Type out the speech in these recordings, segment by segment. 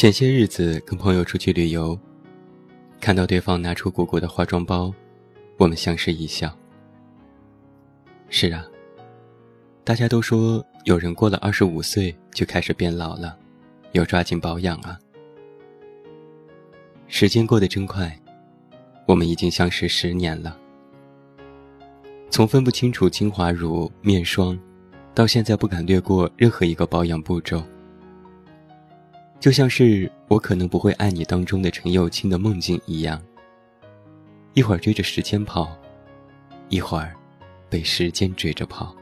前些日子跟朋友出去旅游，看到对方拿出鼓鼓的化妆包，我们相视一笑。是啊，大家都说有人过了二十五岁就开始变老了，要抓紧保养啊。时间过得真快，我们已经相识十年了。从分不清楚精华乳、面霜，到现在不敢略过任何一个保养步骤，就像是我可能不会爱你当中的陈幼卿的梦境一样，一会儿追着时间跑，一会儿被时间追着跑。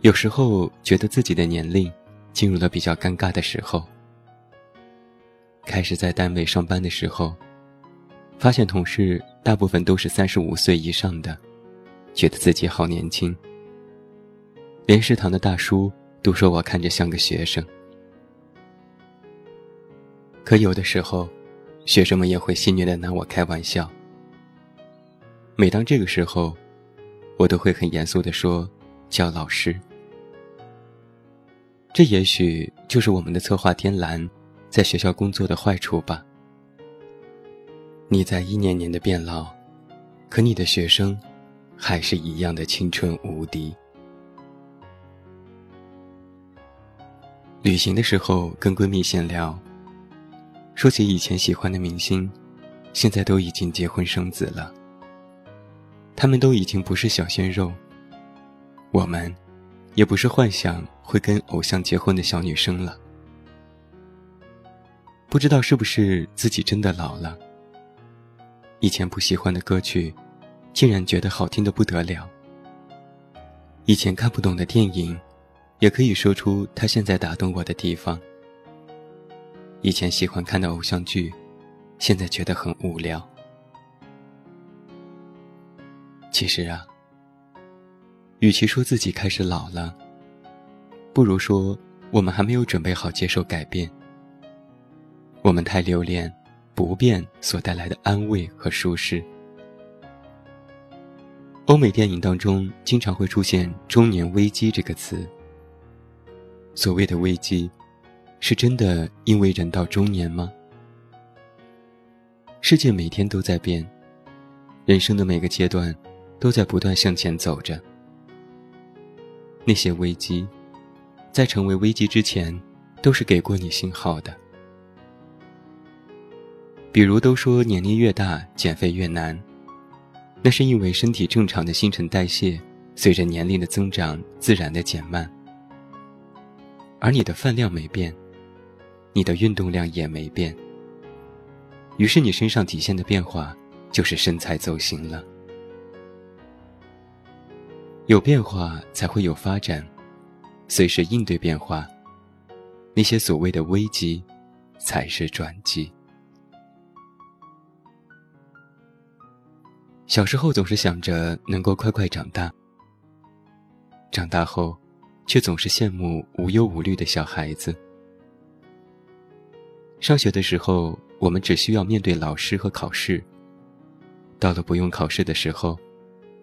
有时候觉得自己的年龄进入了比较尴尬的时候。开始在单位上班的时候，发现同事大部分都是三十五岁以上的，觉得自己好年轻。连食堂的大叔都说我看着像个学生。可有的时候，学生们也会戏谑的拿我开玩笑。每当这个时候，我都会很严肃的说：“叫老师。”这也许就是我们的策划天蓝。在学校工作的坏处吧。你在一年年的变老，可你的学生，还是一样的青春无敌。旅行的时候跟闺蜜闲聊，说起以前喜欢的明星，现在都已经结婚生子了。他们都已经不是小鲜肉，我们，也不是幻想会跟偶像结婚的小女生了。不知道是不是自己真的老了。以前不喜欢的歌曲，竟然觉得好听的不得了。以前看不懂的电影，也可以说出他现在打动我的地方。以前喜欢看的偶像剧，现在觉得很无聊。其实啊，与其说自己开始老了，不如说我们还没有准备好接受改变。我们太留恋不变所带来的安慰和舒适。欧美电影当中经常会出现“中年危机”这个词。所谓的危机，是真的因为人到中年吗？世界每天都在变，人生的每个阶段都在不断向前走着。那些危机，在成为危机之前，都是给过你信号的。比如都说年龄越大减肥越难，那是因为身体正常的新陈代谢随着年龄的增长自然的减慢，而你的饭量没变，你的运动量也没变，于是你身上体现的变化就是身材走形了。有变化才会有发展，随时应对变化，那些所谓的危机，才是转机。小时候总是想着能够快快长大，长大后，却总是羡慕无忧无虑的小孩子。上学的时候，我们只需要面对老师和考试；到了不用考试的时候，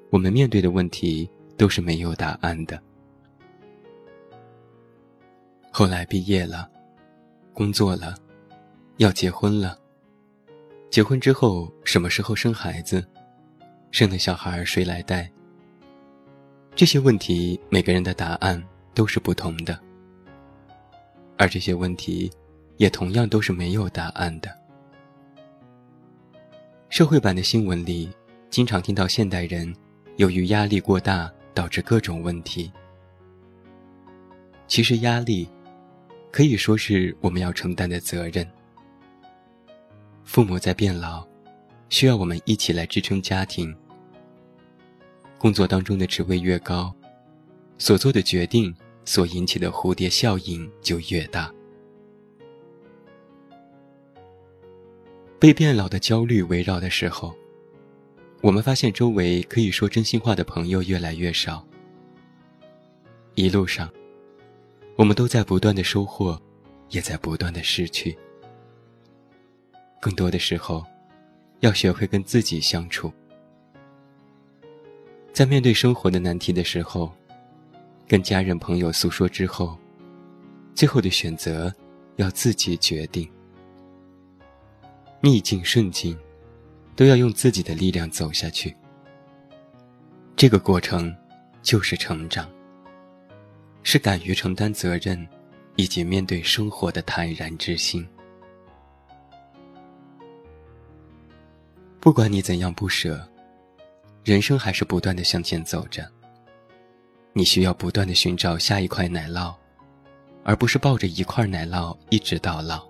我们面对的问题都是没有答案的。后来毕业了，工作了，要结婚了。结婚之后，什么时候生孩子？生了小孩谁来带？这些问题每个人的答案都是不同的，而这些问题也同样都是没有答案的。社会版的新闻里，经常听到现代人由于压力过大导致各种问题。其实压力可以说是我们要承担的责任。父母在变老。需要我们一起来支撑家庭。工作当中的职位越高，所做的决定所引起的蝴蝶效应就越大。被变老的焦虑围绕的时候，我们发现周围可以说真心话的朋友越来越少。一路上，我们都在不断的收获，也在不断的失去。更多的时候。要学会跟自己相处，在面对生活的难题的时候，跟家人朋友诉说之后，最后的选择要自己决定。逆境顺境，都要用自己的力量走下去。这个过程，就是成长，是敢于承担责任，以及面对生活的坦然之心。不管你怎样不舍，人生还是不断的向前走着。你需要不断的寻找下一块奶酪，而不是抱着一块奶酪一直到老。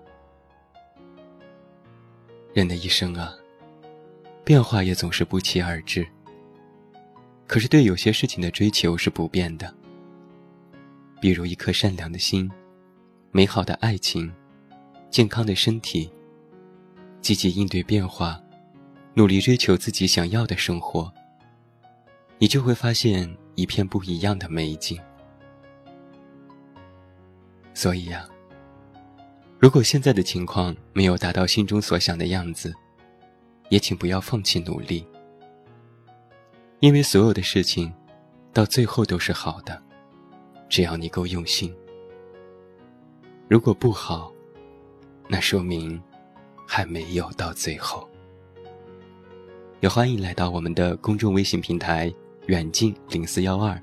人的一生啊，变化也总是不期而至。可是对有些事情的追求是不变的，比如一颗善良的心、美好的爱情、健康的身体、积极应对变化、努力追求自己想要的生活，你就会发现。一片不一样的美景。所以呀，如果现在的情况没有达到心中所想的样子，也请不要放弃努力，因为所有的事情，到最后都是好的，只要你够用心。如果不好，那说明还没有到最后。也欢迎来到我们的公众微信平台。远近零四幺二，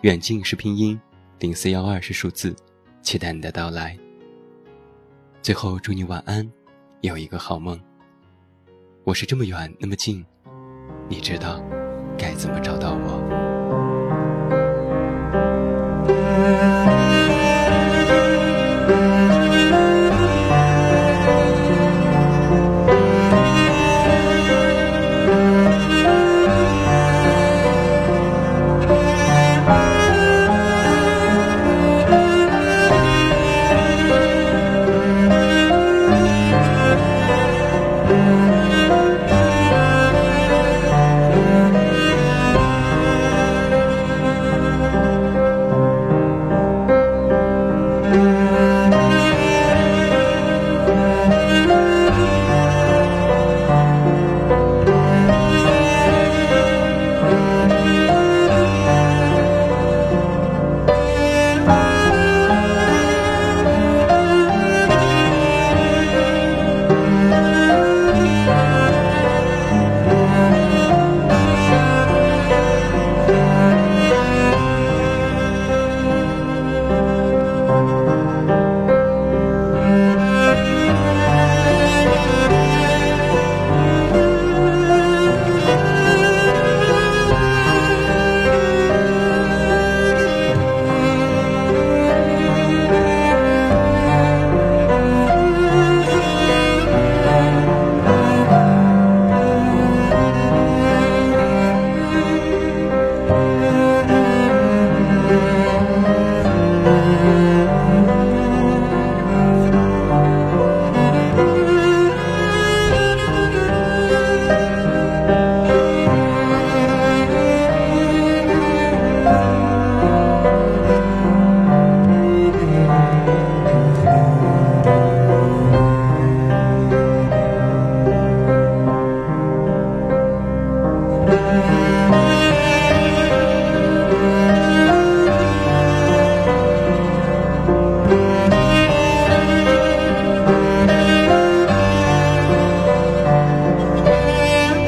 远近是拼音，零四幺二是数字，期待你的到来。最后祝你晚安，有一个好梦。我是这么远那么近，你知道该怎么找到我。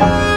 Bye.